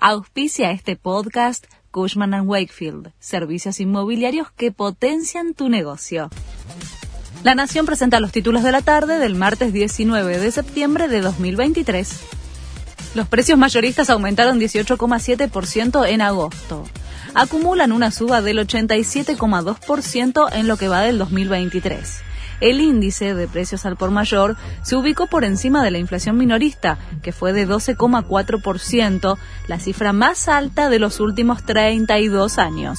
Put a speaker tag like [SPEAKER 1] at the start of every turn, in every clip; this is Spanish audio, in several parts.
[SPEAKER 1] Auspicia este podcast Cushman ⁇ Wakefield, servicios inmobiliarios que potencian tu negocio. La Nación presenta los títulos de la tarde del martes 19 de septiembre de 2023. Los precios mayoristas aumentaron 18,7% en agosto. Acumulan una suba del 87,2% en lo que va del 2023 el índice de precios al por mayor se ubicó por encima de la inflación minorista, que fue de 12,4%, la cifra más alta de los últimos 32 años.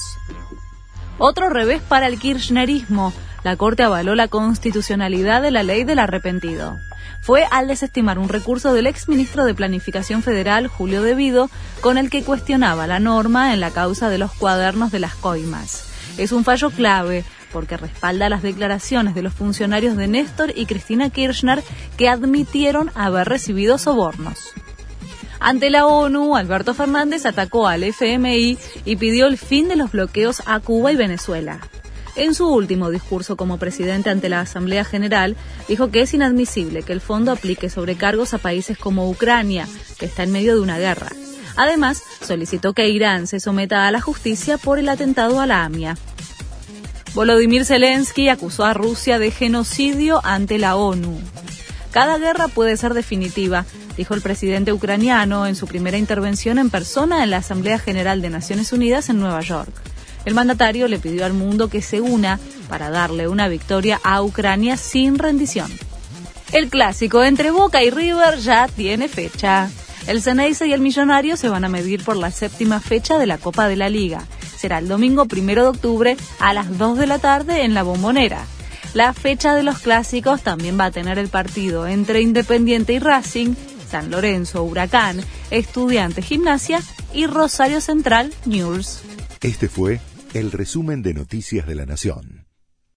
[SPEAKER 1] Otro revés para el kirchnerismo. La Corte avaló la constitucionalidad de la ley del arrepentido. Fue al desestimar un recurso del exministro de Planificación Federal, Julio Devido, con el que cuestionaba la norma en la causa de los cuadernos de las coimas. Es un fallo clave porque respalda las declaraciones de los funcionarios de Néstor y Cristina Kirchner que admitieron haber recibido sobornos. Ante la ONU, Alberto Fernández atacó al FMI y pidió el fin de los bloqueos a Cuba y Venezuela. En su último discurso como presidente ante la Asamblea General, dijo que es inadmisible que el fondo aplique sobrecargos a países como Ucrania, que está en medio de una guerra. Además, solicitó que Irán se someta a la justicia por el atentado a la AMIA. Volodymyr Zelensky acusó a Rusia de genocidio ante la ONU. Cada guerra puede ser definitiva, dijo el presidente ucraniano en su primera intervención en persona en la Asamblea General de Naciones Unidas en Nueva York. El mandatario le pidió al mundo que se una para darle una victoria a Ucrania sin rendición. El clásico entre Boca y River ya tiene fecha. El Ceneice y el Millonario se van a medir por la séptima fecha de la Copa de la Liga será el domingo primero de octubre a las 2 de la tarde en la Bombonera. La fecha de los clásicos también va a tener el partido entre Independiente y Racing, San Lorenzo, Huracán, Estudiante Gimnasia y Rosario Central News.
[SPEAKER 2] Este fue el resumen de Noticias de la Nación.